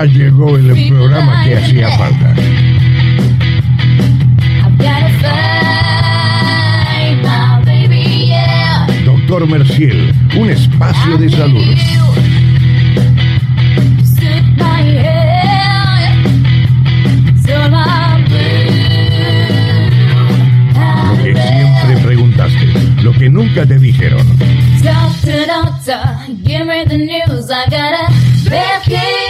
Ya llegó el programa que hacía falta. Doctor Merciel, un espacio de salud. Lo que siempre preguntaste, lo que nunca te dijeron. Hola, ¿qué tal mis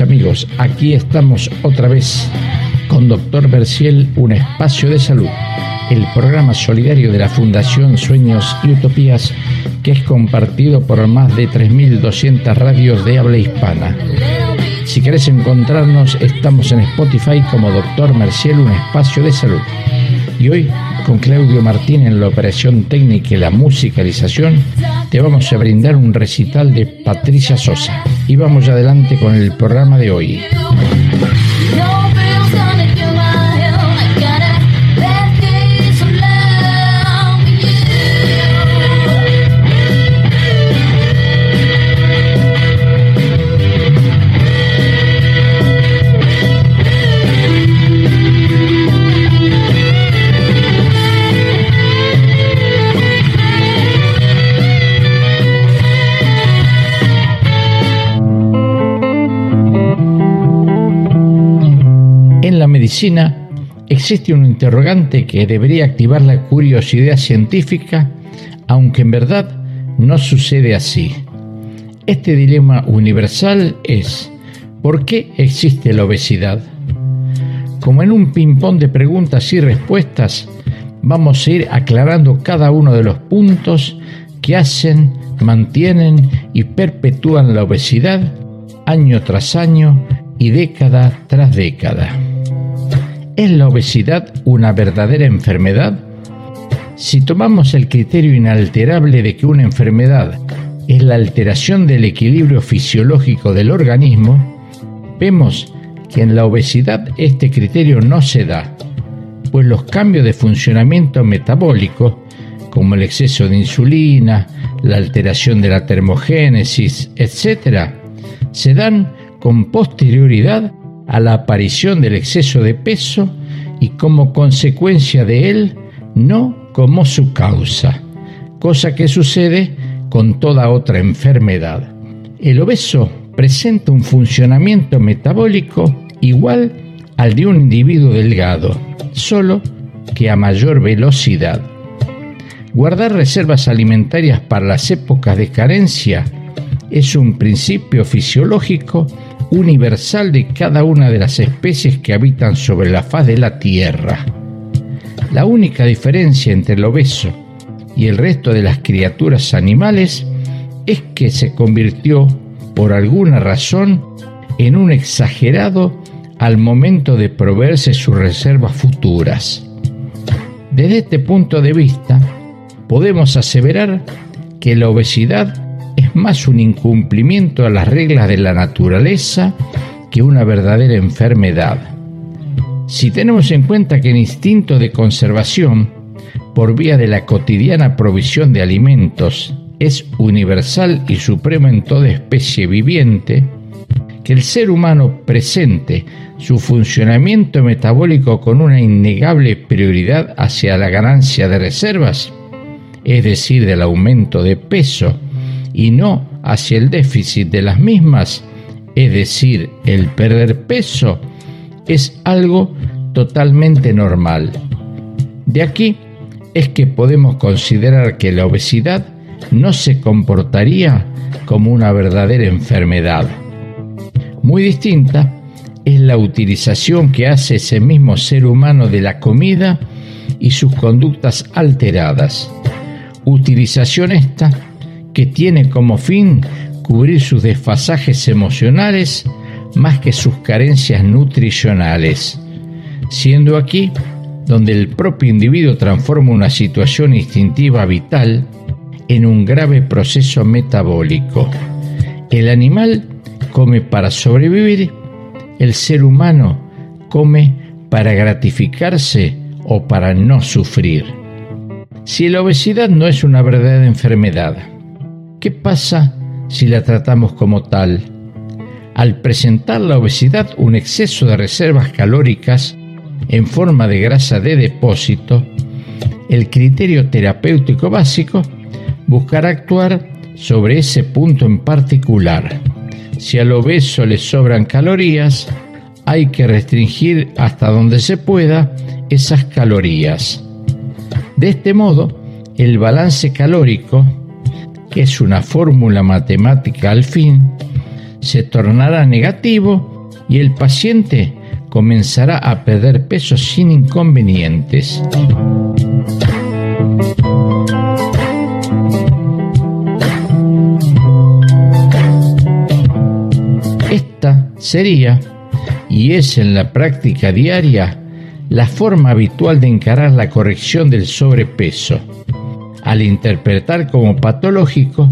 amigos? Aquí estamos otra vez con Doctor Berciel, un espacio de salud, el programa solidario de la Fundación Sueños y Utopías que es compartido por más de 3.200 radios de habla hispana. Si querés encontrarnos, estamos en Spotify como Doctor Merciel, un espacio de salud. Y hoy, con Claudio Martín en la operación técnica y la musicalización, te vamos a brindar un recital de Patricia Sosa. Y vamos adelante con el programa de hoy. Medicina existe un interrogante que debería activar la curiosidad científica, aunque en verdad no sucede así. Este dilema universal es, ¿por qué existe la obesidad? Como en un ping-pong de preguntas y respuestas, vamos a ir aclarando cada uno de los puntos que hacen, mantienen y perpetúan la obesidad año tras año y década tras década. ¿Es la obesidad una verdadera enfermedad? Si tomamos el criterio inalterable de que una enfermedad es la alteración del equilibrio fisiológico del organismo, vemos que en la obesidad este criterio no se da, pues los cambios de funcionamiento metabólico, como el exceso de insulina, la alteración de la termogénesis, etc., se dan con posterioridad a la aparición del exceso de peso y como consecuencia de él, no como su causa, cosa que sucede con toda otra enfermedad. El obeso presenta un funcionamiento metabólico igual al de un individuo delgado, solo que a mayor velocidad. Guardar reservas alimentarias para las épocas de carencia es un principio fisiológico universal de cada una de las especies que habitan sobre la faz de la Tierra. La única diferencia entre el obeso y el resto de las criaturas animales es que se convirtió, por alguna razón, en un exagerado al momento de proveerse sus reservas futuras. Desde este punto de vista, podemos aseverar que la obesidad es más un incumplimiento a las reglas de la naturaleza que una verdadera enfermedad. Si tenemos en cuenta que el instinto de conservación, por vía de la cotidiana provisión de alimentos, es universal y supremo en toda especie viviente, que el ser humano presente su funcionamiento metabólico con una innegable prioridad hacia la ganancia de reservas, es decir, del aumento de peso, y no hacia el déficit de las mismas, es decir, el perder peso, es algo totalmente normal. De aquí es que podemos considerar que la obesidad no se comportaría como una verdadera enfermedad. Muy distinta es la utilización que hace ese mismo ser humano de la comida y sus conductas alteradas. Utilización esta que tiene como fin cubrir sus desfasajes emocionales más que sus carencias nutricionales, siendo aquí donde el propio individuo transforma una situación instintiva vital en un grave proceso metabólico. El animal come para sobrevivir el ser humano come para gratificarse o para no sufrir. Si la obesidad no es una verdadera enfermedad, ¿qué pasa si la tratamos como tal? Al presentar la obesidad un exceso de reservas calóricas en forma de grasa de depósito, el criterio terapéutico básico buscará actuar sobre ese punto en particular. Si al obeso le sobran calorías, hay que restringir hasta donde se pueda esas calorías. De este modo, el balance calórico, que es una fórmula matemática al fin, se tornará negativo y el paciente comenzará a perder peso sin inconvenientes. Esta sería, y es en la práctica diaria, la forma habitual de encarar la corrección del sobrepeso, al interpretar como patológico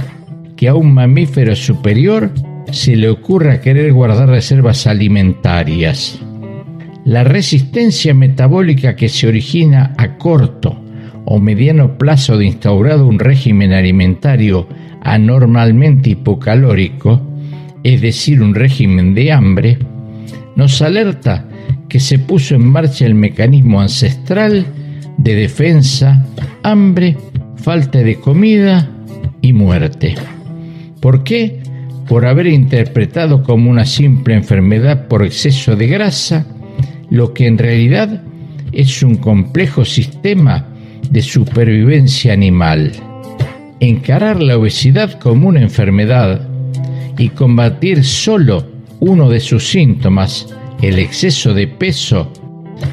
que a un mamífero superior se le ocurra querer guardar reservas alimentarias. La resistencia metabólica que se origina a corto o mediano plazo de instaurado un régimen alimentario anormalmente hipocalórico, es decir, un régimen de hambre, nos alerta que se puso en marcha el mecanismo ancestral de defensa, hambre, falta de comida y muerte. ¿Por qué? Por haber interpretado como una simple enfermedad por exceso de grasa, lo que en realidad es un complejo sistema de supervivencia animal. Encarar la obesidad como una enfermedad y combatir solo uno de sus síntomas el exceso de peso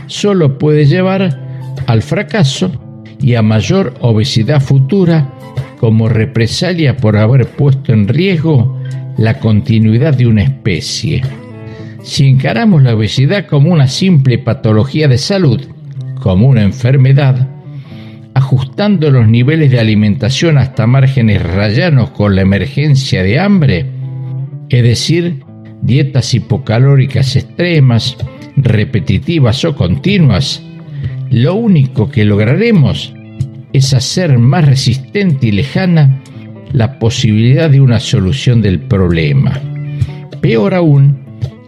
solo puede llevar al fracaso y a mayor obesidad futura como represalia por haber puesto en riesgo la continuidad de una especie. Si encaramos la obesidad como una simple patología de salud, como una enfermedad, ajustando los niveles de alimentación hasta márgenes rayanos con la emergencia de hambre, es decir, dietas hipocalóricas extremas, repetitivas o continuas, lo único que lograremos es hacer más resistente y lejana la posibilidad de una solución del problema. Peor aún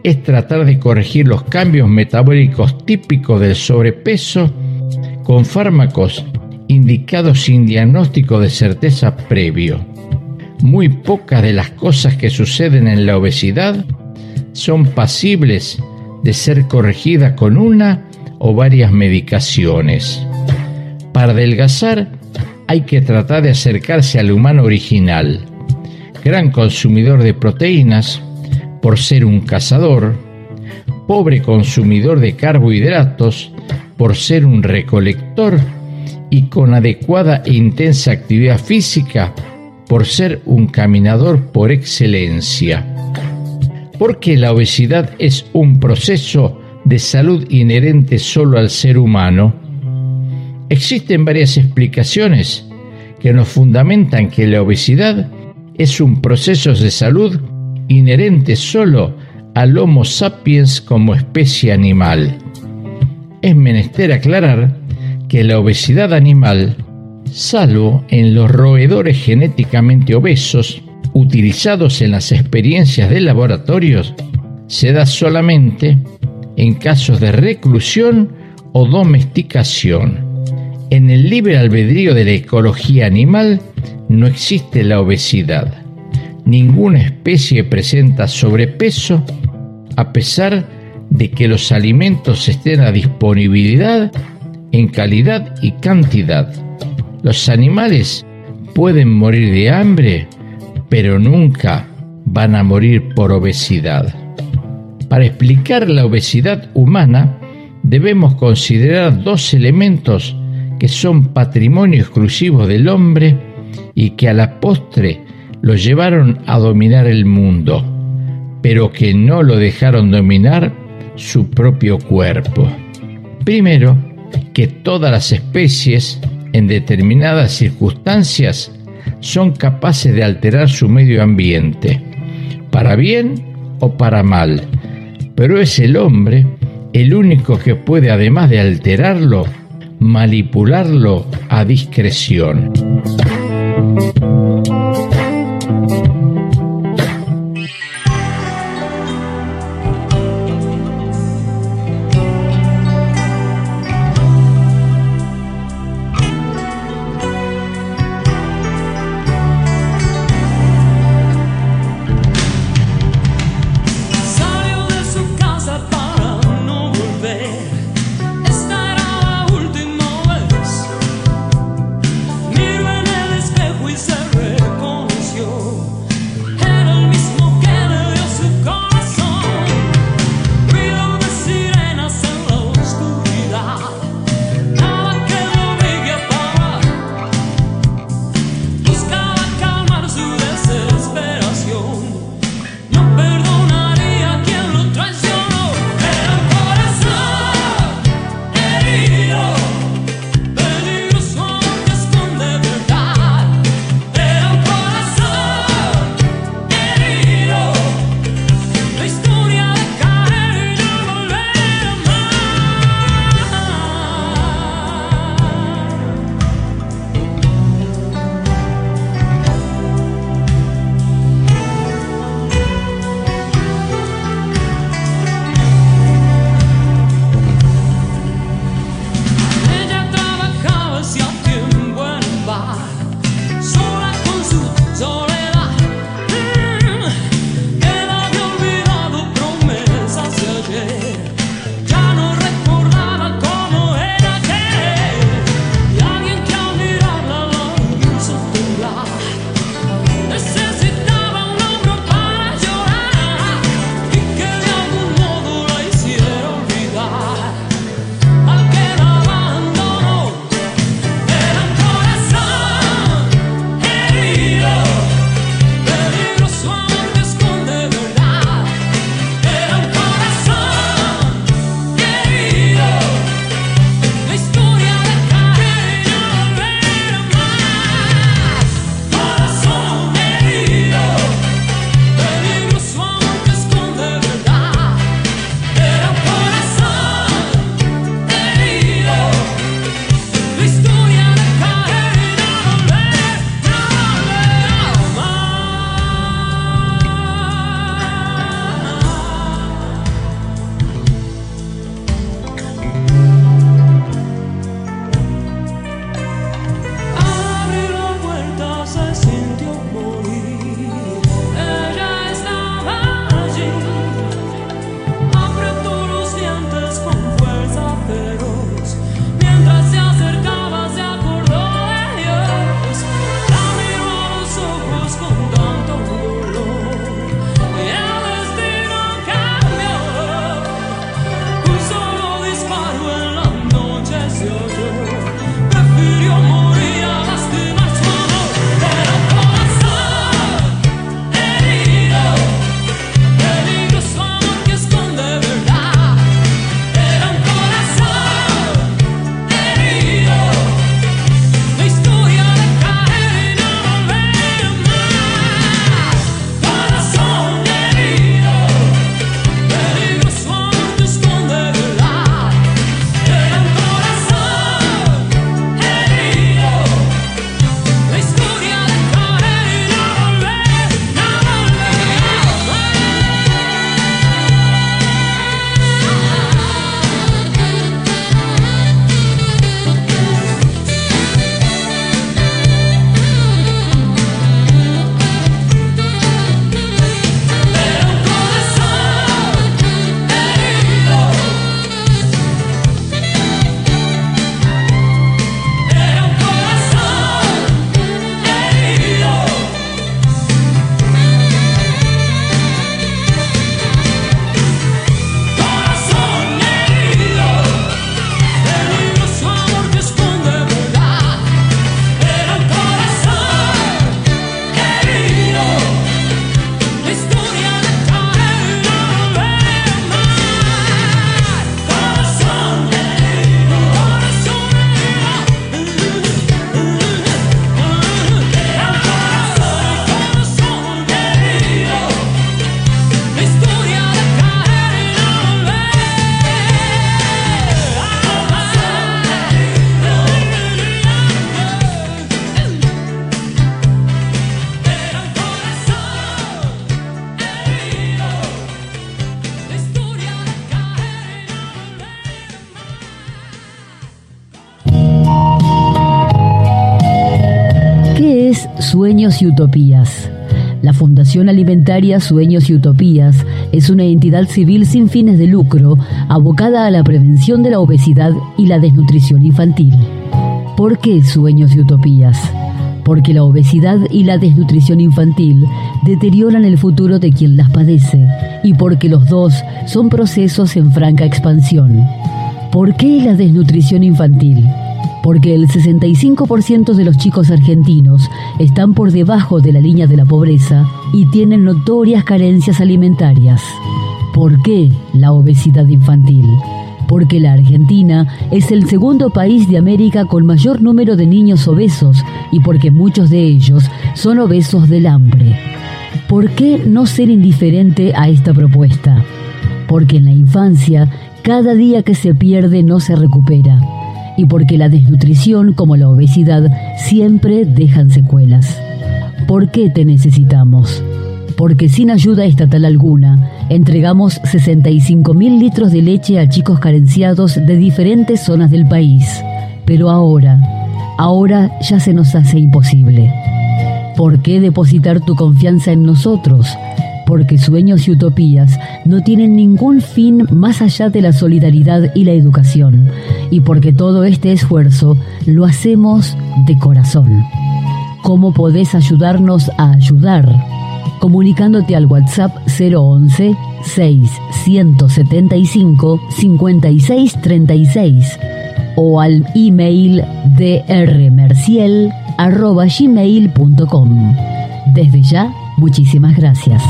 es tratar de corregir los cambios metabólicos típicos del sobrepeso con fármacos indicados sin diagnóstico de certeza previo. Muy pocas de las cosas que suceden en la obesidad son pasibles de ser corregidas con una o varias medicaciones. Para adelgazar hay que tratar de acercarse al humano original, gran consumidor de proteínas por ser un cazador, pobre consumidor de carbohidratos por ser un recolector. Y con adecuada e intensa actividad física por ser un caminador por excelencia. Porque la obesidad es un proceso de salud inherente solo al ser humano? Existen varias explicaciones que nos fundamentan que la obesidad es un proceso de salud inherente solo al Homo sapiens como especie animal. Es menester aclarar que la obesidad animal, salvo en los roedores genéticamente obesos, utilizados en las experiencias de laboratorios se da solamente en casos de reclusión o domesticación. En el libre albedrío de la ecología animal no existe la obesidad. Ninguna especie presenta sobrepeso a pesar de que los alimentos estén a disponibilidad en calidad y cantidad. Los animales pueden morir de hambre pero nunca van a morir por obesidad. Para explicar la obesidad humana debemos considerar dos elementos que son patrimonio exclusivo del hombre y que a la postre lo llevaron a dominar el mundo, pero que no lo dejaron dominar su propio cuerpo. Primero, que todas las especies, en determinadas circunstancias, son capaces de alterar su medio ambiente, para bien o para mal, pero es el hombre el único que puede, además de alterarlo, manipularlo a discreción. Sueños y Utopías. La Fundación Alimentaria Sueños y Utopías es una entidad civil sin fines de lucro abocada a la prevención de la obesidad y la desnutrición infantil. ¿Por qué Sueños y Utopías? Porque la obesidad y la desnutrición infantil deterioran el futuro de quien las padece y porque los dos son procesos en franca expansión. ¿Por qué la desnutrición infantil? Porque el 65% de los chicos argentinos están por debajo de la línea de la pobreza y tienen notorias carencias alimentarias. ¿Por qué la obesidad infantil? Porque la Argentina es el segundo país de América con mayor número de niños obesos y porque muchos de ellos son obesos del hambre. ¿Por qué no ser indiferente a esta propuesta? Porque en la infancia, cada día que se pierde no se recupera y porque la desnutrición como la obesidad siempre dejan secuelas. ¿Por qué te necesitamos? Porque sin ayuda estatal alguna, entregamos 65.000 litros de leche a chicos carenciados de diferentes zonas del país. Pero ahora, ahora ya se nos hace imposible. ¿Por qué depositar tu confianza en nosotros? porque sueños y utopías no tienen ningún fin más allá de la solidaridad y la educación, y porque todo este esfuerzo lo hacemos de corazón. ¿Cómo podés ayudarnos a ayudar? Comunicándote al WhatsApp 011 675 5636 o al email drmerciel.gmail.com. Desde ya, muchísimas gracias.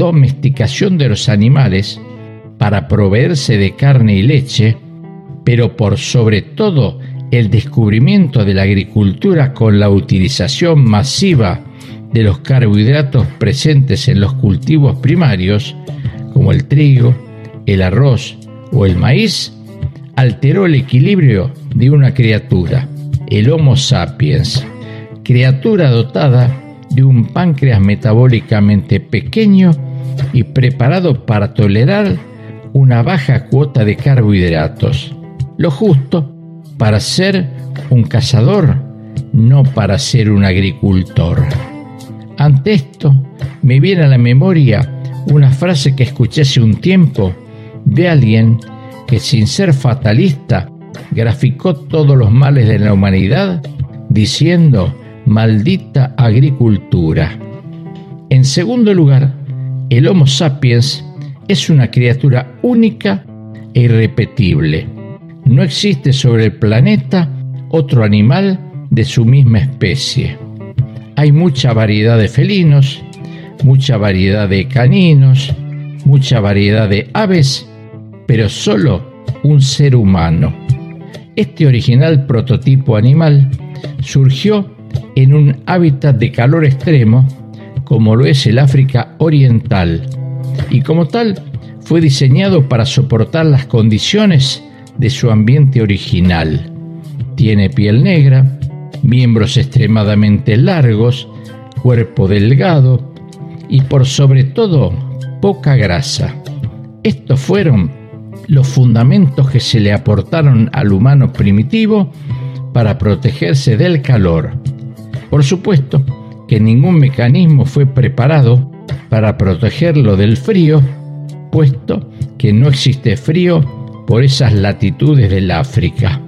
Domesticación de los animales para proveerse de carne y leche, pero por sobre todo el descubrimiento de la agricultura con la utilización masiva de los carbohidratos presentes en los cultivos primarios, como el trigo, el arroz o el maíz, alteró el equilibrio de una criatura, el Homo sapiens, criatura dotada de un páncreas metabólicamente pequeño y preparado para tolerar una baja cuota de carbohidratos, lo justo para ser un cazador, no para ser un agricultor. Ante esto, me viene a la memoria una frase que escuché hace un tiempo de alguien que sin ser fatalista graficó todos los males de la humanidad diciendo, maldita agricultura. En segundo lugar, el Homo sapiens es una criatura única e irrepetible. No existe sobre el planeta otro animal de su misma especie. Hay mucha variedad de felinos, mucha variedad de caninos, mucha variedad de aves, pero solo un ser humano. Este original prototipo animal surgió en un hábitat de calor extremo como lo es el África Oriental, y como tal fue diseñado para soportar las condiciones de su ambiente original. Tiene piel negra, miembros extremadamente largos, cuerpo delgado y por sobre todo poca grasa. Estos fueron los fundamentos que se le aportaron al humano primitivo para protegerse del calor. Por supuesto, que ningún mecanismo fue preparado para protegerlo del frío, puesto que no existe frío por esas latitudes del África.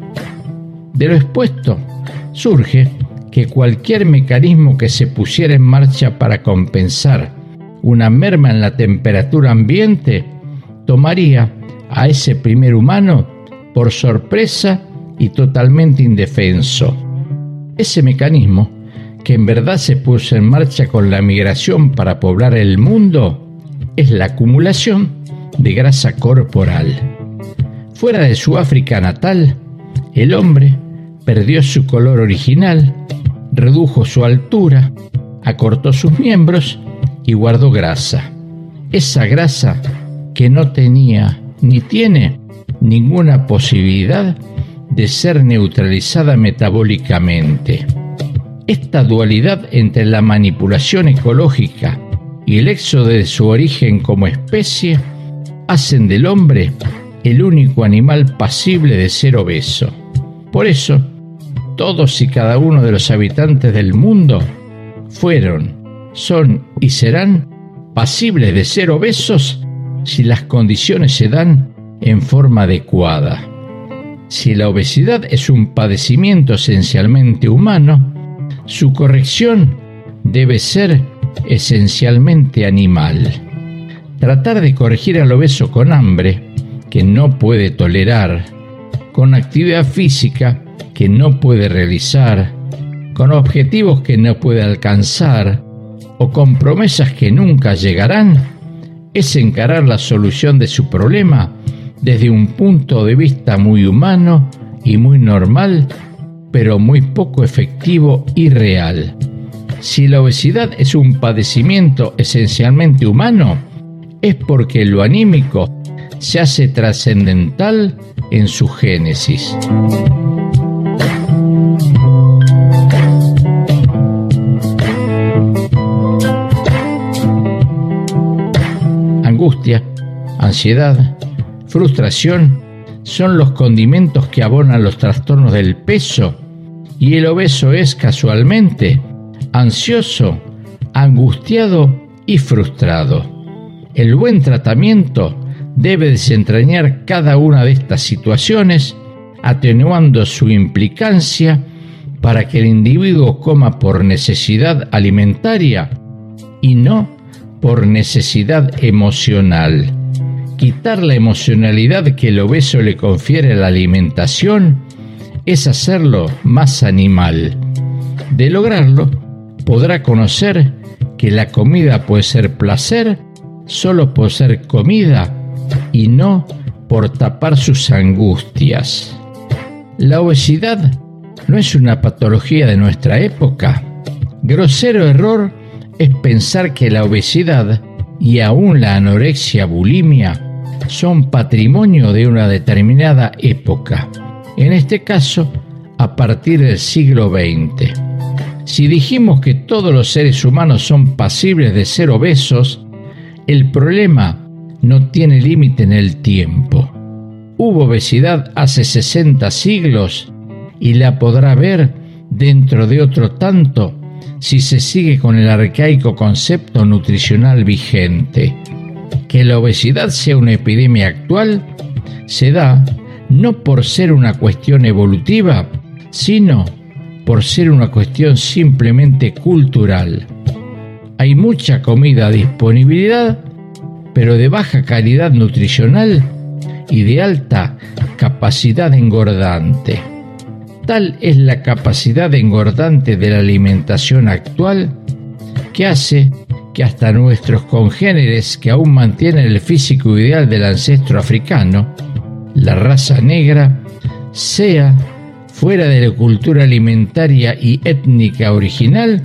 De lo expuesto surge que cualquier mecanismo que se pusiera en marcha para compensar una merma en la temperatura ambiente tomaría a ese primer humano por sorpresa y totalmente indefenso. Ese mecanismo que en verdad se puso en marcha con la migración para poblar el mundo es la acumulación de grasa corporal. Fuera de su África natal, el hombre perdió su color original, redujo su altura, acortó sus miembros y guardó grasa. Esa grasa que no tenía ni tiene ninguna posibilidad de ser neutralizada metabólicamente. Esta dualidad entre la manipulación ecológica y el éxodo de su origen como especie hacen del hombre el único animal pasible de ser obeso. Por eso, todos y cada uno de los habitantes del mundo fueron, son y serán pasibles de ser obesos si las condiciones se dan en forma adecuada. Si la obesidad es un padecimiento esencialmente humano, su corrección debe ser esencialmente animal. Tratar de corregir al obeso con hambre, que no puede tolerar, con actividad física que no puede realizar, con objetivos que no puede alcanzar o con promesas que nunca llegarán, es encarar la solución de su problema desde un punto de vista muy humano y muy normal, pero muy poco efectivo y real. Si la obesidad es un padecimiento esencialmente humano, es porque lo anímico se hace trascendental en su génesis. Angustia, ansiedad, frustración son los condimentos que abonan los trastornos del peso y el obeso es casualmente ansioso, angustiado y frustrado. El buen tratamiento debe desentrañar cada una de estas situaciones, atenuando su implicancia para que el individuo coma por necesidad alimentaria y no por necesidad emocional. Quitar la emocionalidad que el obeso le confiere a la alimentación es hacerlo más animal. De lograrlo, podrá conocer que la comida puede ser placer solo por ser comida y no por tapar sus angustias. La obesidad no es una patología de nuestra época. Grosero error es pensar que la obesidad y aún la anorexia bulimia son patrimonio de una determinada época, en este caso a partir del siglo XX. Si dijimos que todos los seres humanos son pasibles de ser obesos, el problema no tiene límite en el tiempo. Hubo obesidad hace 60 siglos y la podrá ver dentro de otro tanto si se sigue con el arcaico concepto nutricional vigente. Que la obesidad sea una epidemia actual se da no por ser una cuestión evolutiva, sino por ser una cuestión simplemente cultural. Hay mucha comida disponibilidad pero de baja calidad nutricional y de alta capacidad engordante. Tal es la capacidad engordante de la alimentación actual que hace que hasta nuestros congéneres que aún mantienen el físico ideal del ancestro africano, la raza negra, sea, fuera de la cultura alimentaria y étnica original,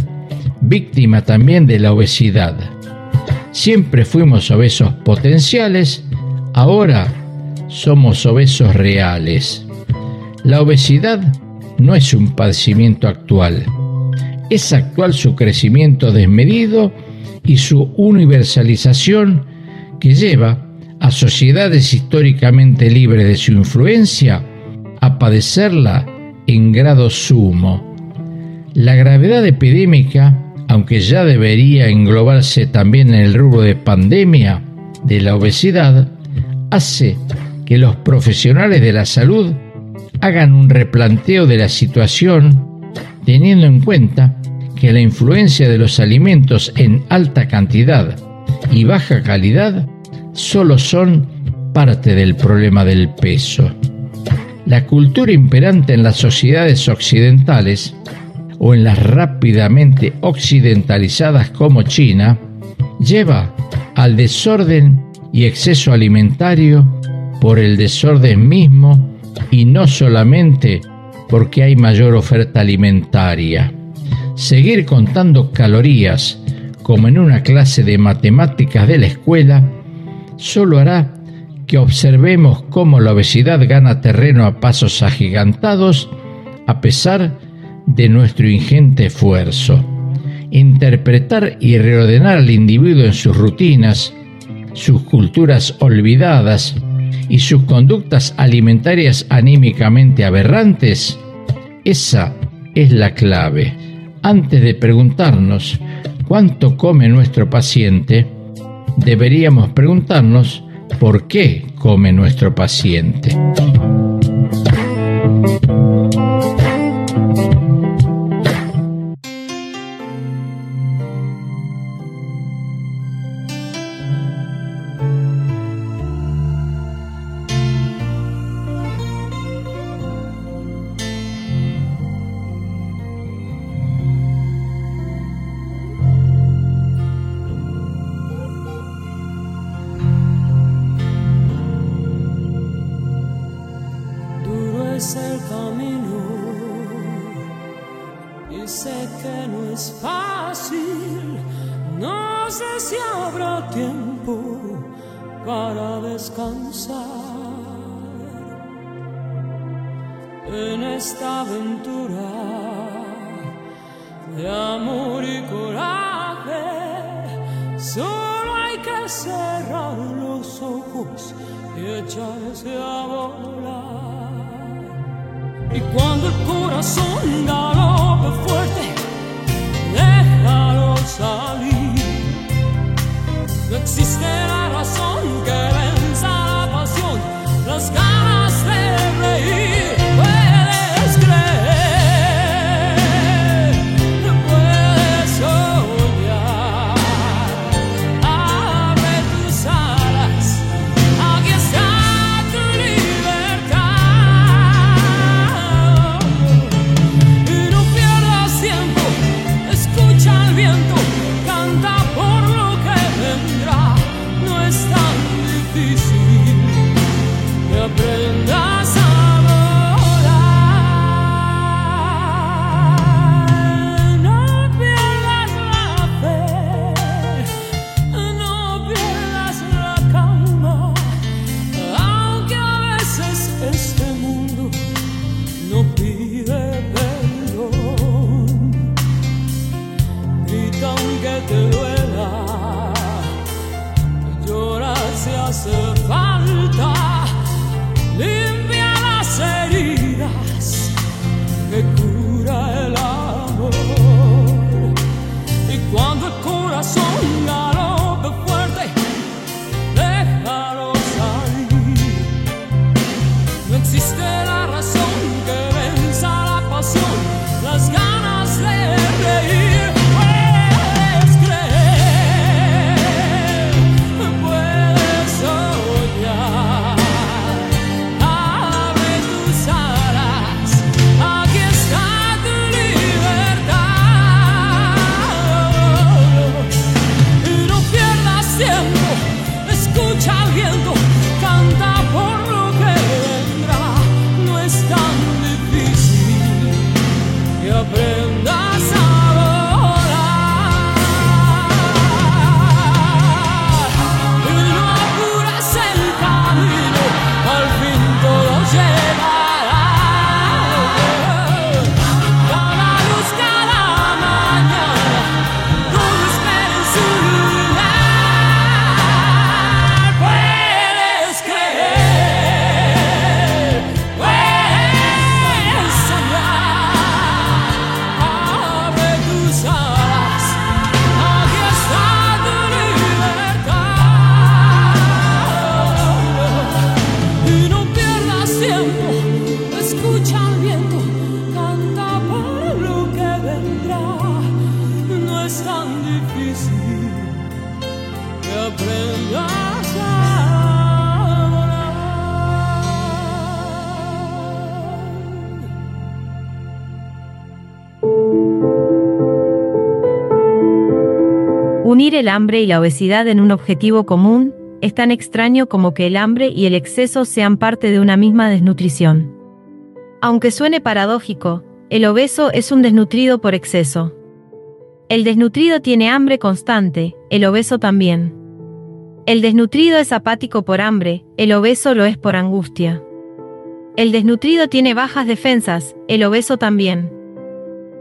víctima también de la obesidad Siempre fuimos obesos potenciales, ahora somos obesos reales. La obesidad no es un padecimiento actual. Es actual su crecimiento desmedido y su universalización que lleva a sociedades históricamente libres de su influencia a padecerla en grado sumo. La gravedad epidémica aunque ya debería englobarse también en el rubro de pandemia de la obesidad, hace que los profesionales de la salud hagan un replanteo de la situación teniendo en cuenta que la influencia de los alimentos en alta cantidad y baja calidad solo son parte del problema del peso. La cultura imperante en las sociedades occidentales o en las rápidamente occidentalizadas como China, lleva al desorden y exceso alimentario por el desorden mismo y no solamente porque hay mayor oferta alimentaria. Seguir contando calorías como en una clase de matemáticas de la escuela solo hará que observemos cómo la obesidad gana terreno a pasos agigantados a pesar de nuestro ingente esfuerzo interpretar y reordenar al individuo en sus rutinas, sus culturas olvidadas y sus conductas alimentarias anímicamente aberrantes, esa es la clave. Antes de preguntarnos cuánto come nuestro paciente, deberíamos preguntarnos por qué come nuestro paciente. Unir el hambre y la obesidad en un objetivo común es tan extraño como que el hambre y el exceso sean parte de una misma desnutrición. Aunque suene paradójico, el obeso es un desnutrido por exceso. El desnutrido tiene hambre constante, el obeso también. El desnutrido es apático por hambre, el obeso lo es por angustia. El desnutrido tiene bajas defensas, el obeso también.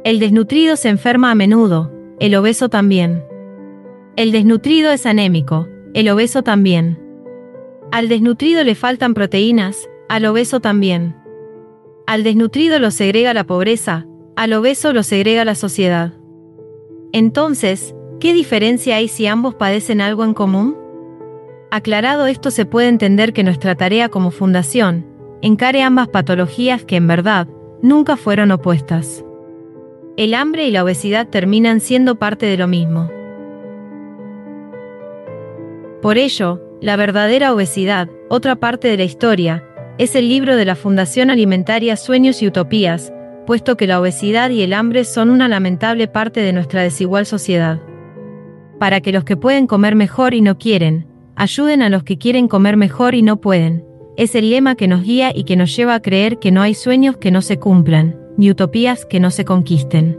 El desnutrido se enferma a menudo, el obeso también. El desnutrido es anémico, el obeso también. Al desnutrido le faltan proteínas, al obeso también. Al desnutrido lo segrega la pobreza, al obeso lo segrega la sociedad. Entonces, ¿qué diferencia hay si ambos padecen algo en común? Aclarado esto se puede entender que nuestra tarea como fundación encare ambas patologías que en verdad nunca fueron opuestas. El hambre y la obesidad terminan siendo parte de lo mismo. Por ello, La verdadera obesidad, otra parte de la historia, es el libro de la Fundación Alimentaria Sueños y Utopías, puesto que la obesidad y el hambre son una lamentable parte de nuestra desigual sociedad. Para que los que pueden comer mejor y no quieren, ayuden a los que quieren comer mejor y no pueden, es el lema que nos guía y que nos lleva a creer que no hay sueños que no se cumplan, ni utopías que no se conquisten.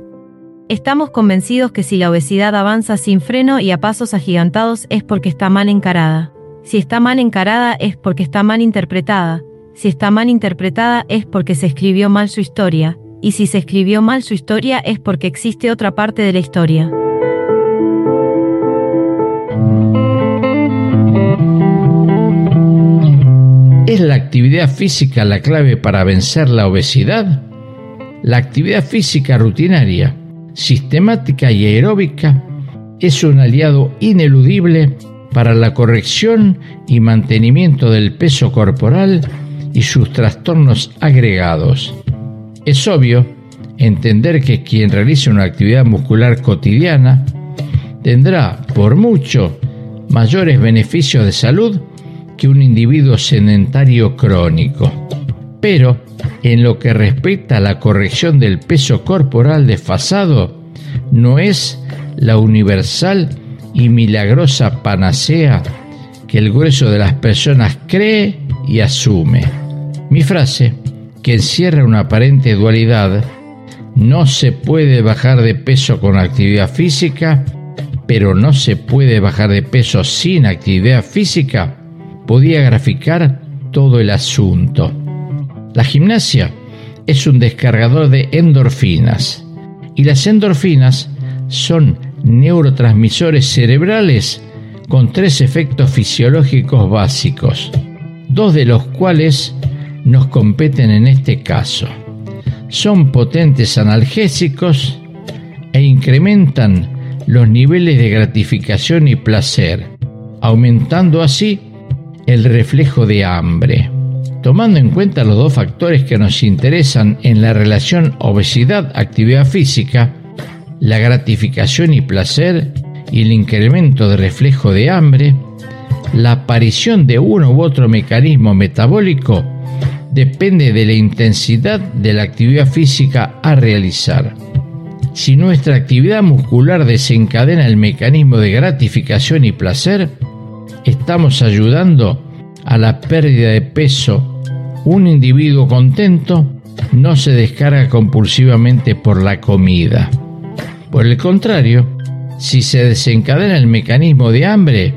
Estamos convencidos que si la obesidad avanza sin freno y a pasos agigantados es porque está mal encarada. Si está mal encarada es porque está mal interpretada. Si está mal interpretada es porque se escribió mal su historia. Y si se escribió mal su historia es porque existe otra parte de la historia. ¿Es la actividad física la clave para vencer la obesidad? La actividad física rutinaria, sistemática y aeróbica es un aliado ineludible para la corrección y mantenimiento del peso corporal y sus trastornos agregados. Es obvio entender que quien realice una actividad muscular cotidiana tendrá por mucho mayores beneficios de salud que un individuo sedentario crónico. Pero en lo que respecta a la corrección del peso corporal desfasado, no es la universal y milagrosa panacea que el grueso de las personas cree y asume. Mi frase, que encierra una aparente dualidad, no se puede bajar de peso con actividad física, pero no se puede bajar de peso sin actividad física, podía graficar todo el asunto. La gimnasia es un descargador de endorfinas y las endorfinas son neurotransmisores cerebrales con tres efectos fisiológicos básicos, dos de los cuales nos competen en este caso. Son potentes analgésicos e incrementan los niveles de gratificación y placer, aumentando así el reflejo de hambre. Tomando en cuenta los dos factores que nos interesan en la relación obesidad-actividad física, la gratificación y placer y el incremento de reflejo de hambre, la aparición de uno u otro mecanismo metabólico depende de la intensidad de la actividad física a realizar. Si nuestra actividad muscular desencadena el mecanismo de gratificación y placer, estamos ayudando a la pérdida de peso. Un individuo contento no se descarga compulsivamente por la comida. Por el contrario, si se desencadena el mecanismo de hambre,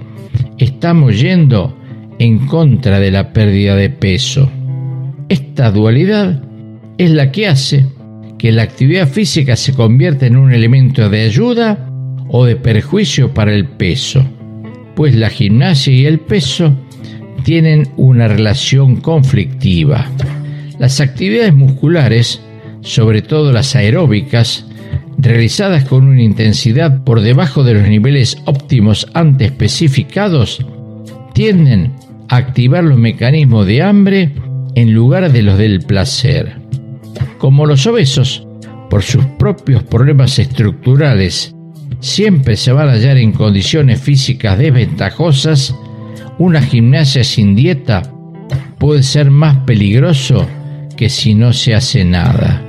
estamos yendo en contra de la pérdida de peso. Esta dualidad es la que hace que la actividad física se convierta en un elemento de ayuda o de perjuicio para el peso, pues la gimnasia y el peso tienen una relación conflictiva. Las actividades musculares, sobre todo las aeróbicas, realizadas con una intensidad por debajo de los niveles óptimos antes especificados, tienden a activar los mecanismos de hambre en lugar de los del placer. Como los obesos, por sus propios problemas estructurales, siempre se van a hallar en condiciones físicas desventajosas, una gimnasia sin dieta puede ser más peligroso que si no se hace nada.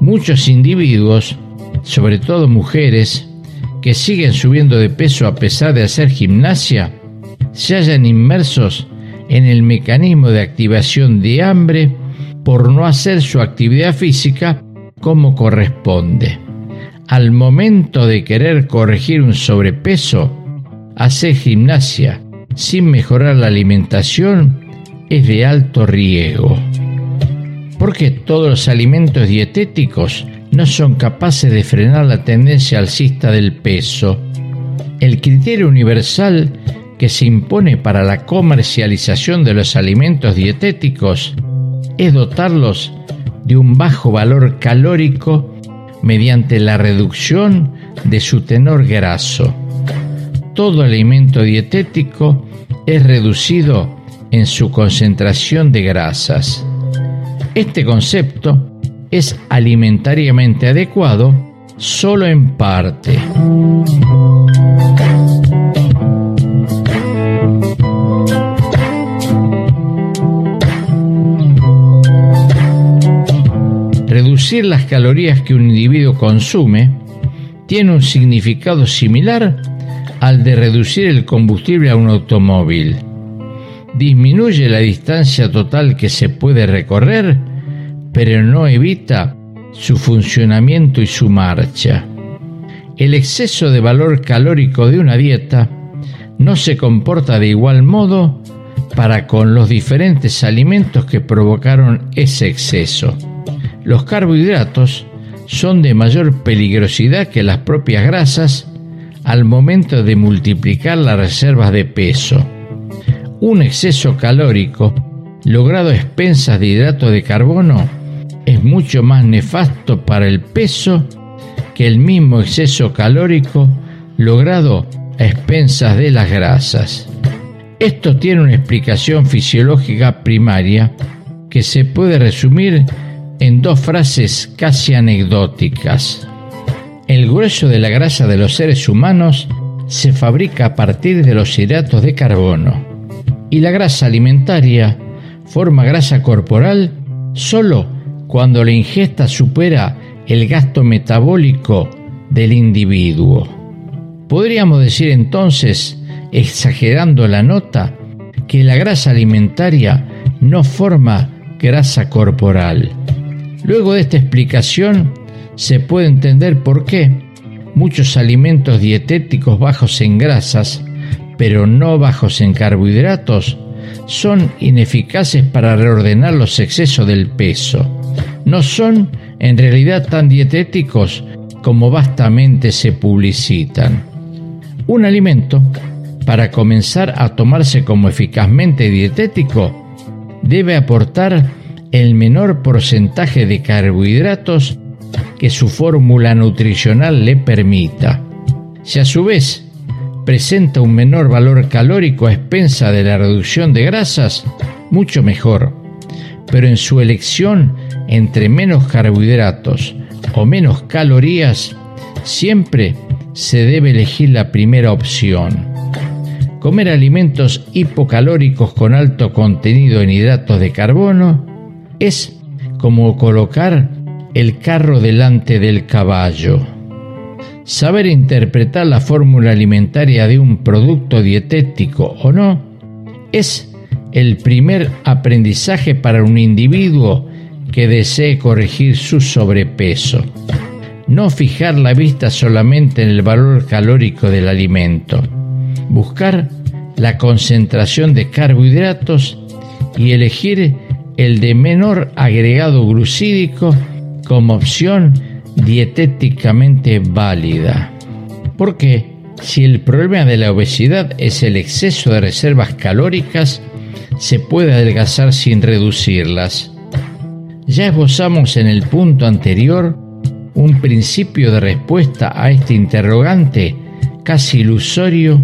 Muchos individuos sobre todo mujeres, que siguen subiendo de peso a pesar de hacer gimnasia, se hallan inmersos en el mecanismo de activación de hambre por no hacer su actividad física como corresponde. Al momento de querer corregir un sobrepeso, hacer gimnasia sin mejorar la alimentación es de alto riesgo. Porque todos los alimentos dietéticos no son capaces de frenar la tendencia alcista del peso. El criterio universal que se impone para la comercialización de los alimentos dietéticos es dotarlos de un bajo valor calórico mediante la reducción de su tenor graso. Todo alimento dietético es reducido en su concentración de grasas. Este concepto es alimentariamente adecuado solo en parte. Reducir las calorías que un individuo consume tiene un significado similar al de reducir el combustible a un automóvil. Disminuye la distancia total que se puede recorrer, pero no evita su funcionamiento y su marcha. El exceso de valor calórico de una dieta no se comporta de igual modo para con los diferentes alimentos que provocaron ese exceso. Los carbohidratos son de mayor peligrosidad que las propias grasas al momento de multiplicar las reservas de peso. Un exceso calórico logrado a expensas de hidrato de carbono es mucho más nefasto para el peso que el mismo exceso calórico logrado a expensas de las grasas. Esto tiene una explicación fisiológica primaria que se puede resumir en dos frases casi anecdóticas. El grueso de la grasa de los seres humanos se fabrica a partir de los hidratos de carbono y la grasa alimentaria forma grasa corporal solo cuando la ingesta supera el gasto metabólico del individuo. Podríamos decir entonces, exagerando la nota, que la grasa alimentaria no forma grasa corporal. Luego de esta explicación, se puede entender por qué muchos alimentos dietéticos bajos en grasas, pero no bajos en carbohidratos, son ineficaces para reordenar los excesos del peso. No son en realidad tan dietéticos como vastamente se publicitan. Un alimento, para comenzar a tomarse como eficazmente dietético, debe aportar el menor porcentaje de carbohidratos que su fórmula nutricional le permita. Si a su vez presenta un menor valor calórico a expensa de la reducción de grasas, mucho mejor. Pero en su elección entre menos carbohidratos o menos calorías, siempre se debe elegir la primera opción. Comer alimentos hipocalóricos con alto contenido en hidratos de carbono es como colocar el carro delante del caballo. Saber interpretar la fórmula alimentaria de un producto dietético o no es el primer aprendizaje para un individuo que desee corregir su sobrepeso. No fijar la vista solamente en el valor calórico del alimento. Buscar la concentración de carbohidratos y elegir el de menor agregado glucídico como opción dietéticamente válida. Porque si el problema de la obesidad es el exceso de reservas calóricas, se puede adelgazar sin reducirlas. Ya esbozamos en el punto anterior un principio de respuesta a este interrogante casi ilusorio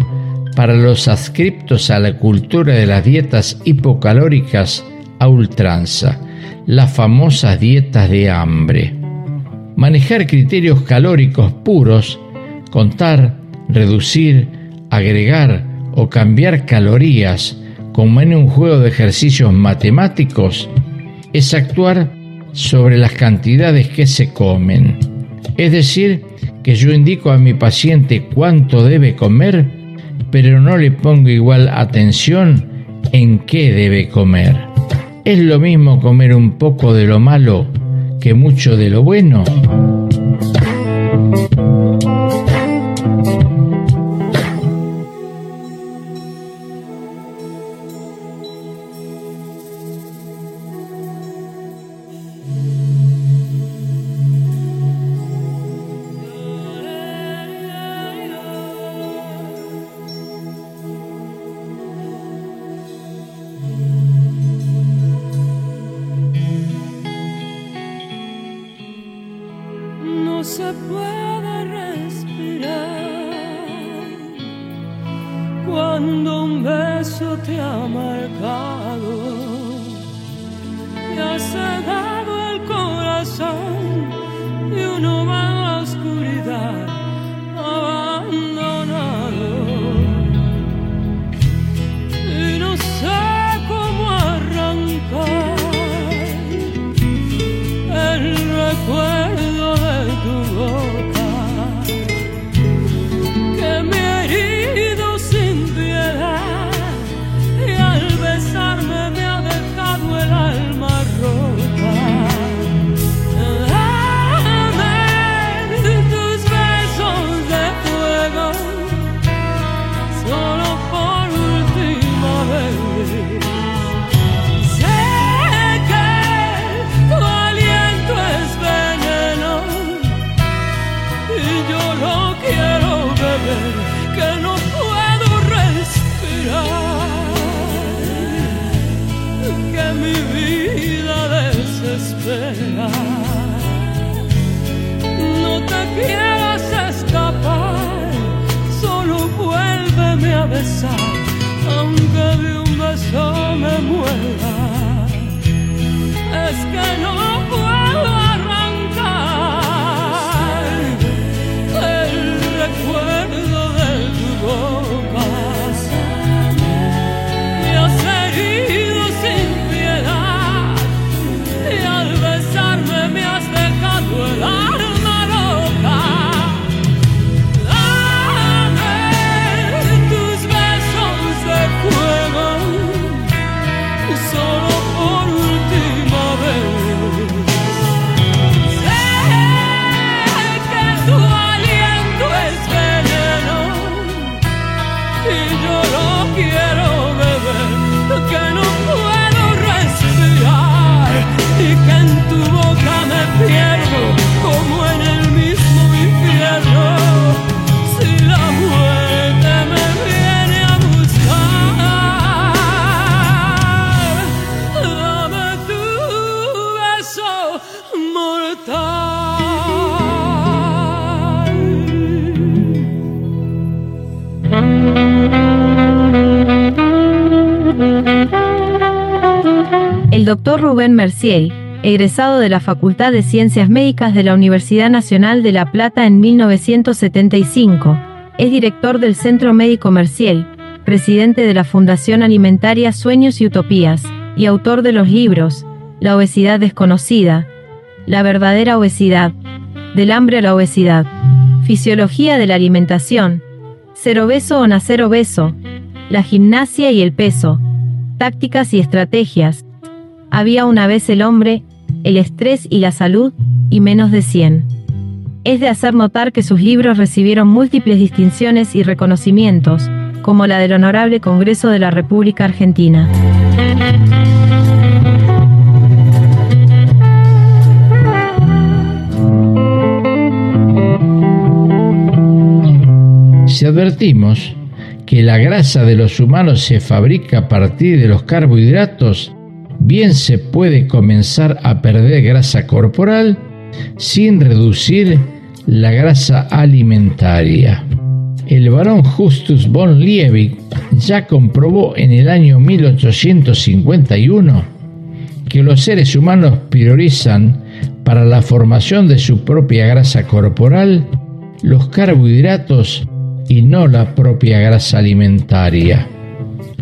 para los adscriptos a la cultura de las dietas hipocalóricas a ultranza, las famosas dietas de hambre. Manejar criterios calóricos puros, contar, reducir, agregar o cambiar calorías como en un juego de ejercicios matemáticos, es actuar sobre las cantidades que se comen. Es decir, que yo indico a mi paciente cuánto debe comer, pero no le pongo igual atención en qué debe comer. ¿Es lo mismo comer un poco de lo malo que mucho de lo bueno? Rubén Mercier, egresado de la Facultad de Ciencias Médicas de la Universidad Nacional de La Plata en 1975, es director del Centro Médico Mercier, presidente de la Fundación Alimentaria Sueños y Utopías, y autor de los libros La obesidad desconocida, La verdadera obesidad, Del hambre a la obesidad, Fisiología de la alimentación, Ser obeso o nacer obeso, La gimnasia y el peso, Tácticas y estrategias, había una vez el hombre, el estrés y la salud, y menos de 100. Es de hacer notar que sus libros recibieron múltiples distinciones y reconocimientos, como la del Honorable Congreso de la República Argentina. Si advertimos que la grasa de los humanos se fabrica a partir de los carbohidratos, bien se puede comenzar a perder grasa corporal sin reducir la grasa alimentaria. El barón Justus von Liebig ya comprobó en el año 1851 que los seres humanos priorizan para la formación de su propia grasa corporal los carbohidratos y no la propia grasa alimentaria.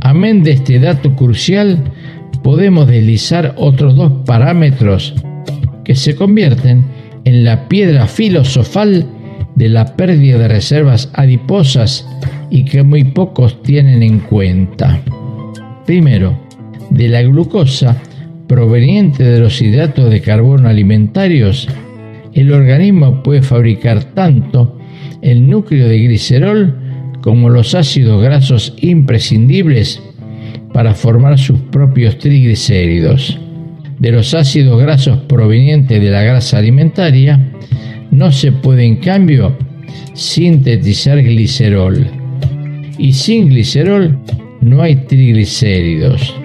Amén de este dato crucial, podemos deslizar otros dos parámetros que se convierten en la piedra filosofal de la pérdida de reservas adiposas y que muy pocos tienen en cuenta. Primero, de la glucosa proveniente de los hidratos de carbono alimentarios, el organismo puede fabricar tanto el núcleo de glicerol como los ácidos grasos imprescindibles para formar sus propios triglicéridos. De los ácidos grasos provenientes de la grasa alimentaria, no se puede en cambio sintetizar glicerol. Y sin glicerol no hay triglicéridos.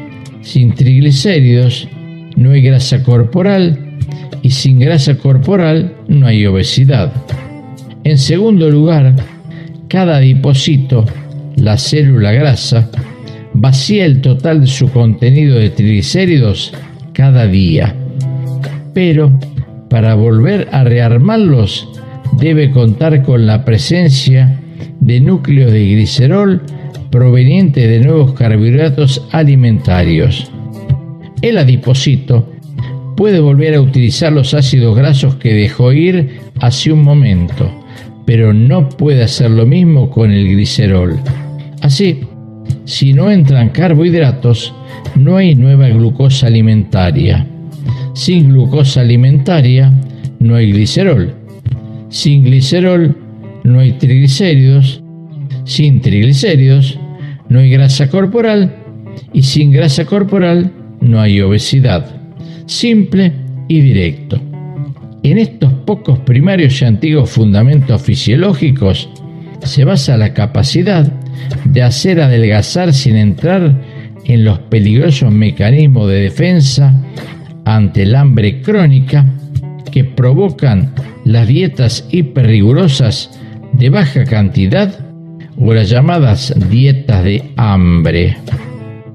Sin triglicéridos no hay grasa corporal y sin grasa corporal no hay obesidad. En segundo lugar, cada adipocito, la célula grasa, vacía el total de su contenido de triglicéridos cada día. Pero para volver a rearmarlos debe contar con la presencia de núcleos de glicerol provenientes de nuevos carbohidratos alimentarios. El adipocito puede volver a utilizar los ácidos grasos que dejó ir hace un momento, pero no puede hacer lo mismo con el glicerol. Así, si no entran carbohidratos, no hay nueva glucosa alimentaria. Sin glucosa alimentaria, no hay glicerol. Sin glicerol, no hay triglicéridos. Sin triglicéridos, no hay grasa corporal. Y sin grasa corporal, no hay obesidad. Simple y directo. En estos pocos primarios y antiguos fundamentos fisiológicos se basa la capacidad de hacer adelgazar sin entrar en los peligrosos mecanismos de defensa ante el hambre crónica que provocan las dietas hiperrigurosas de baja cantidad o las llamadas dietas de hambre.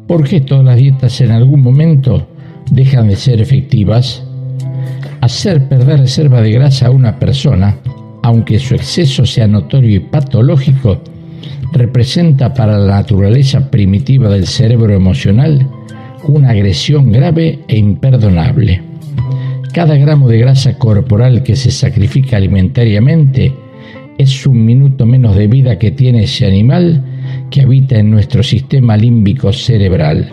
¿Por qué todas las dietas en algún momento dejan de ser efectivas? Hacer perder reserva de grasa a una persona, aunque su exceso sea notorio y patológico, representa para la naturaleza primitiva del cerebro emocional una agresión grave e imperdonable. Cada gramo de grasa corporal que se sacrifica alimentariamente es un minuto menos de vida que tiene ese animal que habita en nuestro sistema límbico cerebral.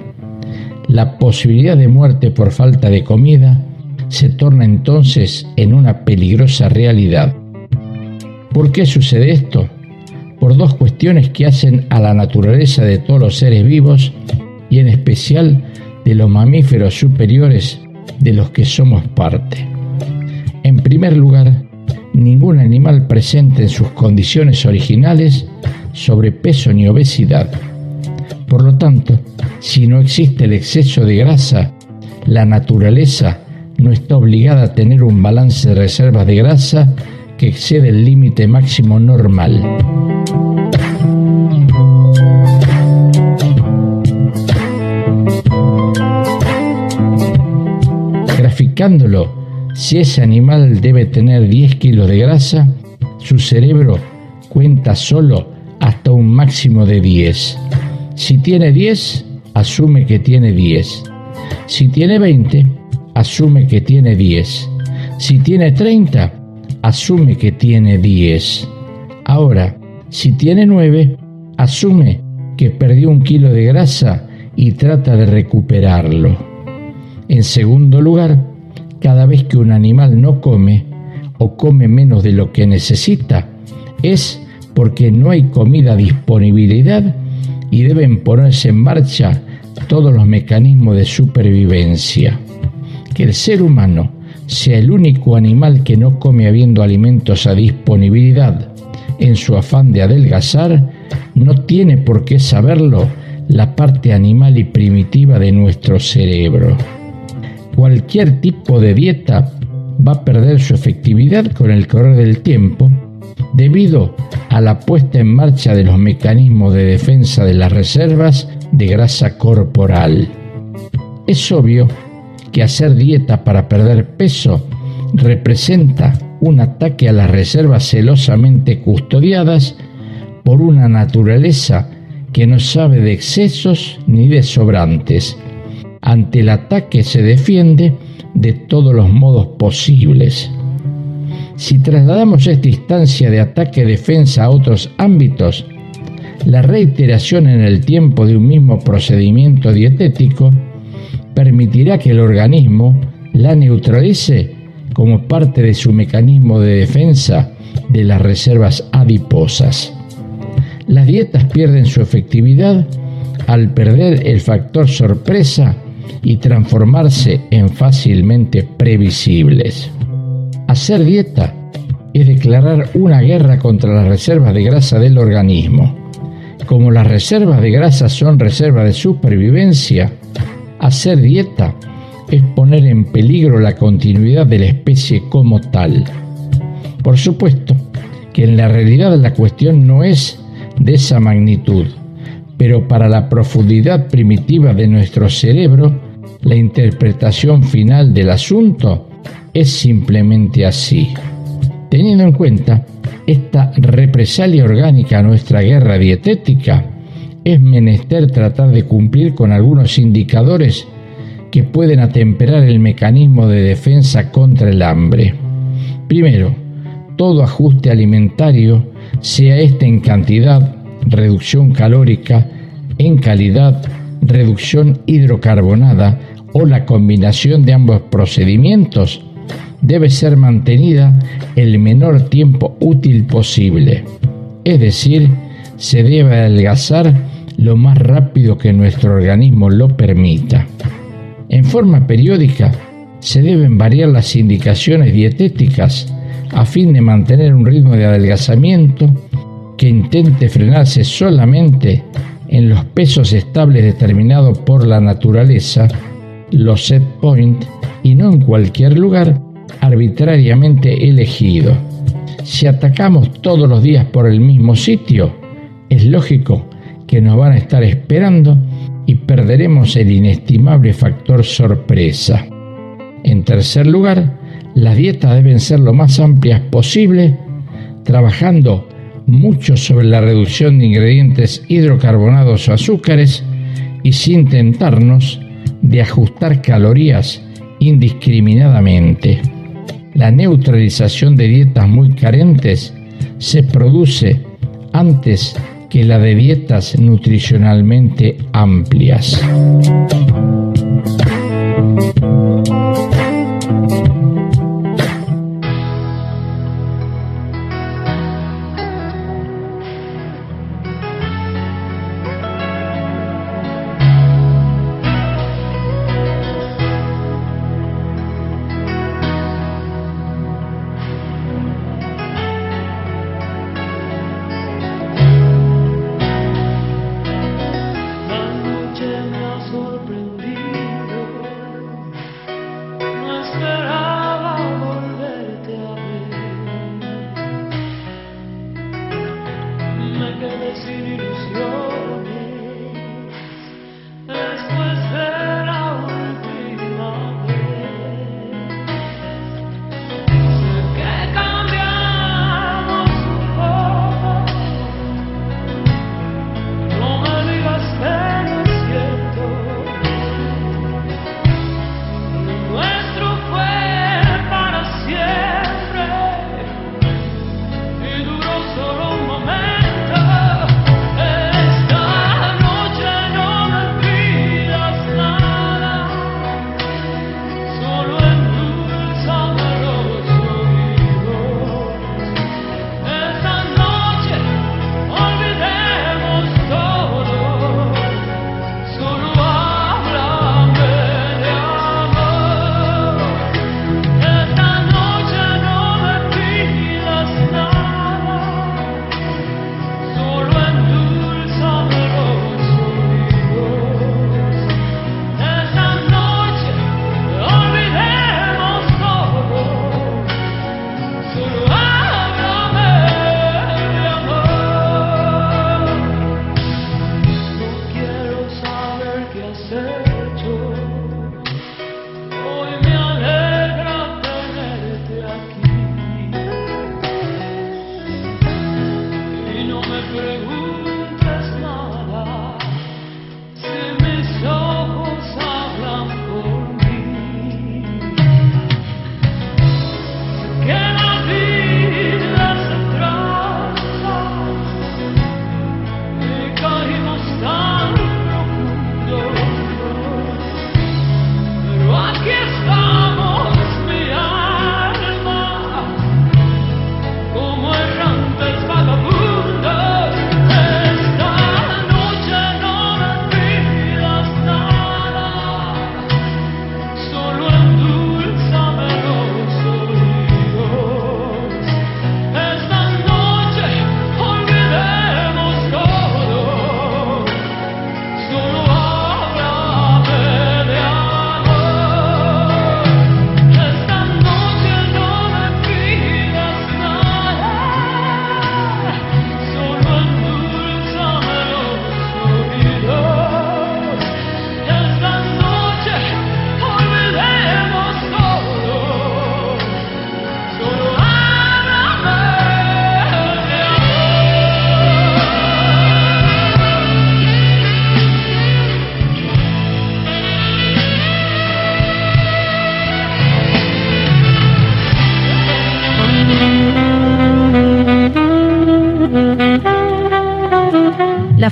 La posibilidad de muerte por falta de comida se torna entonces en una peligrosa realidad. ¿Por qué sucede esto? Por dos cuestiones que hacen a la naturaleza de todos los seres vivos y en especial de los mamíferos superiores de los que somos parte. En primer lugar, ningún animal presente en sus condiciones originales sobrepeso ni obesidad. Por lo tanto, si no existe el exceso de grasa, la naturaleza no está obligada a tener un balance de reservas de grasa que excede el límite máximo normal. Graficándolo, si ese animal debe tener 10 kilos de grasa, su cerebro cuenta solo hasta un máximo de 10. Si tiene 10, asume que tiene 10. Si tiene 20, asume que tiene 10. Si tiene 30, asume que tiene 10. Ahora, si tiene 9, asume que perdió un kilo de grasa y trata de recuperarlo. En segundo lugar, cada vez que un animal no come o come menos de lo que necesita, es porque no hay comida disponibilidad y deben ponerse en marcha todos los mecanismos de supervivencia. Que el ser humano sea el único animal que no come habiendo alimentos a disponibilidad en su afán de adelgazar, no tiene por qué saberlo la parte animal y primitiva de nuestro cerebro cualquier tipo de dieta va a perder su efectividad con el correr del tiempo debido a la puesta en marcha de los mecanismos de defensa de las reservas de grasa corporal. Es obvio que hacer dieta para perder peso representa un ataque a las reservas celosamente custodiadas por una naturaleza que no sabe de excesos ni de sobrantes ante el ataque se defiende de todos los modos posibles. Si trasladamos esta instancia de ataque-defensa a otros ámbitos, la reiteración en el tiempo de un mismo procedimiento dietético permitirá que el organismo la neutralice como parte de su mecanismo de defensa de las reservas adiposas. Las dietas pierden su efectividad al perder el factor sorpresa y transformarse en fácilmente previsibles. Hacer dieta es declarar una guerra contra las reservas de grasa del organismo. Como las reservas de grasa son reservas de supervivencia, hacer dieta es poner en peligro la continuidad de la especie como tal. Por supuesto que en la realidad la cuestión no es de esa magnitud, pero para la profundidad primitiva de nuestro cerebro, la interpretación final del asunto es simplemente así. Teniendo en cuenta esta represalia orgánica a nuestra guerra dietética, es menester tratar de cumplir con algunos indicadores que pueden atemperar el mecanismo de defensa contra el hambre. Primero, todo ajuste alimentario, sea este en cantidad, reducción calórica, en calidad, reducción hidrocarbonada o la combinación de ambos procedimientos, debe ser mantenida el menor tiempo útil posible. Es decir, se debe adelgazar lo más rápido que nuestro organismo lo permita. En forma periódica se deben variar las indicaciones dietéticas a fin de mantener un ritmo de adelgazamiento que intente frenarse solamente en los pesos estables determinados por la naturaleza, los set point, y no en cualquier lugar arbitrariamente elegido. Si atacamos todos los días por el mismo sitio, es lógico que nos van a estar esperando y perderemos el inestimable factor sorpresa. En tercer lugar, las dietas deben ser lo más amplias posible, trabajando mucho sobre la reducción de ingredientes hidrocarbonados o azúcares y sin tentarnos de ajustar calorías indiscriminadamente. La neutralización de dietas muy carentes se produce antes que la de dietas nutricionalmente amplias.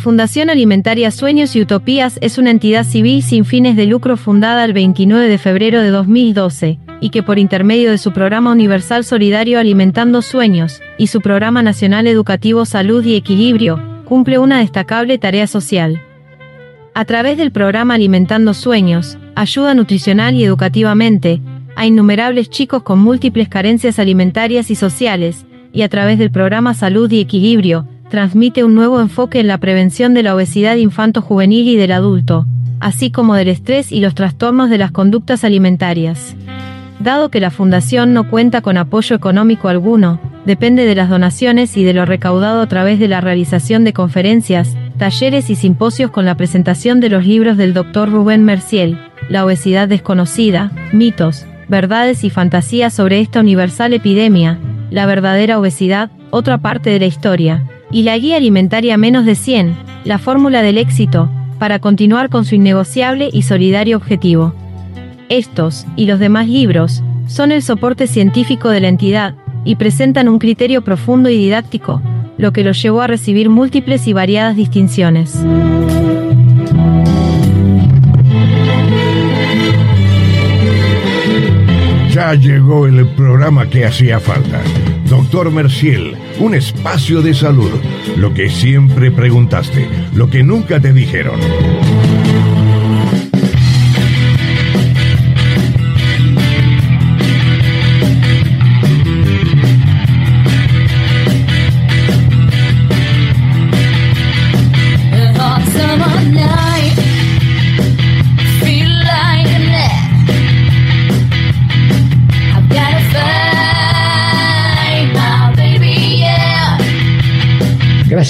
Fundación Alimentaria Sueños y Utopías es una entidad civil sin fines de lucro fundada el 29 de febrero de 2012, y que por intermedio de su programa universal solidario Alimentando Sueños, y su programa nacional educativo Salud y Equilibrio, cumple una destacable tarea social. A través del programa Alimentando Sueños, ayuda nutricional y educativamente a innumerables chicos con múltiples carencias alimentarias y sociales, y a través del programa Salud y Equilibrio, transmite un nuevo enfoque en la prevención de la obesidad infanto-juvenil y del adulto, así como del estrés y los trastornos de las conductas alimentarias. Dado que la Fundación no cuenta con apoyo económico alguno, depende de las donaciones y de lo recaudado a través de la realización de conferencias, talleres y simposios con la presentación de los libros del Dr. Rubén Merciel, La obesidad desconocida, mitos, verdades y fantasías sobre esta universal epidemia, la verdadera obesidad, otra parte de la historia, y la guía alimentaria menos de 100, la fórmula del éxito, para continuar con su innegociable y solidario objetivo. Estos, y los demás libros, son el soporte científico de la entidad, y presentan un criterio profundo y didáctico, lo que los llevó a recibir múltiples y variadas distinciones. Ya llegó el programa que hacía falta. Doctor Merciel, un espacio de salud. Lo que siempre preguntaste, lo que nunca te dijeron.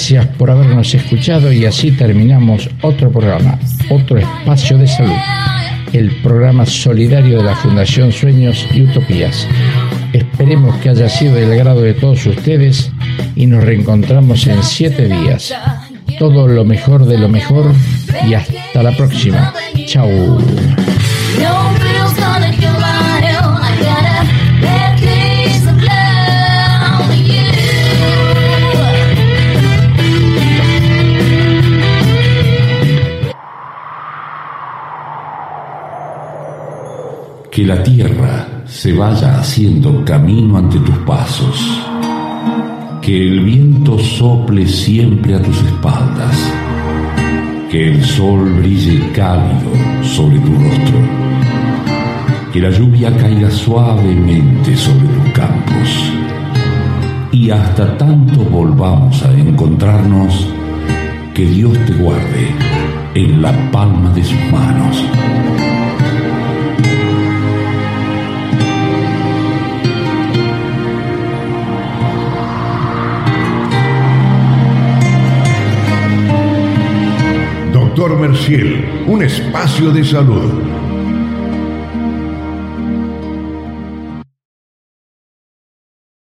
Gracias por habernos escuchado y así terminamos otro programa, otro espacio de salud, el programa solidario de la Fundación Sueños y Utopías. Esperemos que haya sido del agrado de todos ustedes y nos reencontramos en siete días. Todo lo mejor de lo mejor y hasta la próxima. Chao. Que la tierra se vaya haciendo camino ante tus pasos. Que el viento sople siempre a tus espaldas. Que el sol brille cálido sobre tu rostro. Que la lluvia caiga suavemente sobre tus campos. Y hasta tanto volvamos a encontrarnos, que Dios te guarde en la palma de sus manos. Doctor Merciel, un espacio de salud.